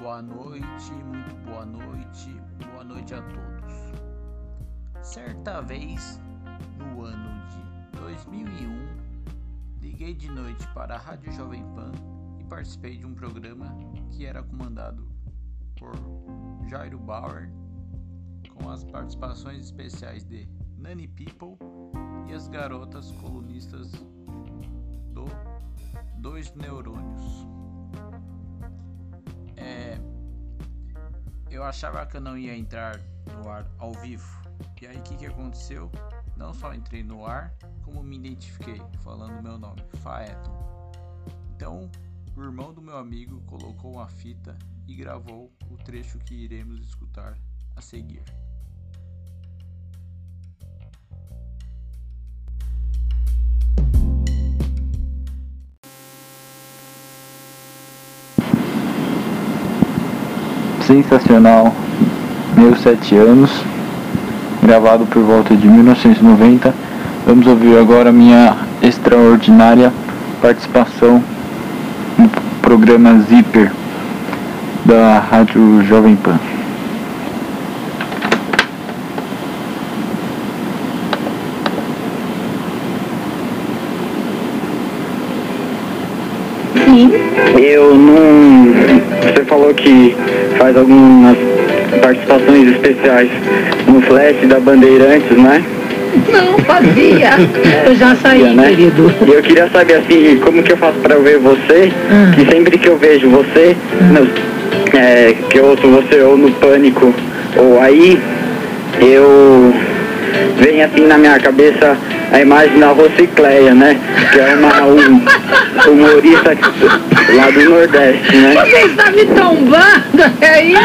boa noite, muito boa noite, boa noite a todos. Certa vez, no ano de 2001, liguei de noite para a Rádio Jovem Pan e participei de um programa que era comandado por Jairo Bauer, com as participações especiais de Nani People e as garotas colunistas do Dois Neurônios. Eu achava que eu não ia entrar no ar ao vivo. E aí o que, que aconteceu? Não só entrei no ar, como me identifiquei falando meu nome, Faeton. Então, o irmão do meu amigo colocou uma fita e gravou o trecho que iremos escutar a seguir. Sensacional, meus sete anos, gravado por volta de 1990. Vamos ouvir agora minha extraordinária participação no programa Zipper da Rádio Jovem Pan. Eu não. Você falou que faz algumas participações especiais no Flash da Bandeirantes, né? Não, fazia. Eu já saí, né? querido. E eu queria saber assim, como que eu faço para ver você, Ah. que sempre que eu vejo você, no- é, que eu ouço você ou no Pânico ou aí, eu vem assim na minha cabeça a imagem da Rocicleia, né? Que é uma um, humorista lá do Nordeste, né? Você está me tombando, é isso?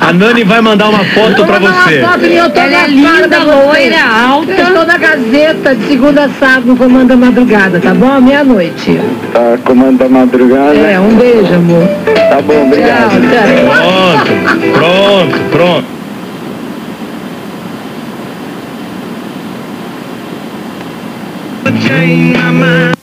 A Nani vai mandar uma foto mandar você. uma foto eu tô Ela na é linda, loira, alta. Eu estou na Gazeta de segunda a sábado no Comando da Madrugada, tá bom? Meia-noite. Tá comando da madrugada. É, um beijo, amor. Tá bom, Tchau, obrigado. tchau. Pronto, pronto, pronto. Change my mind.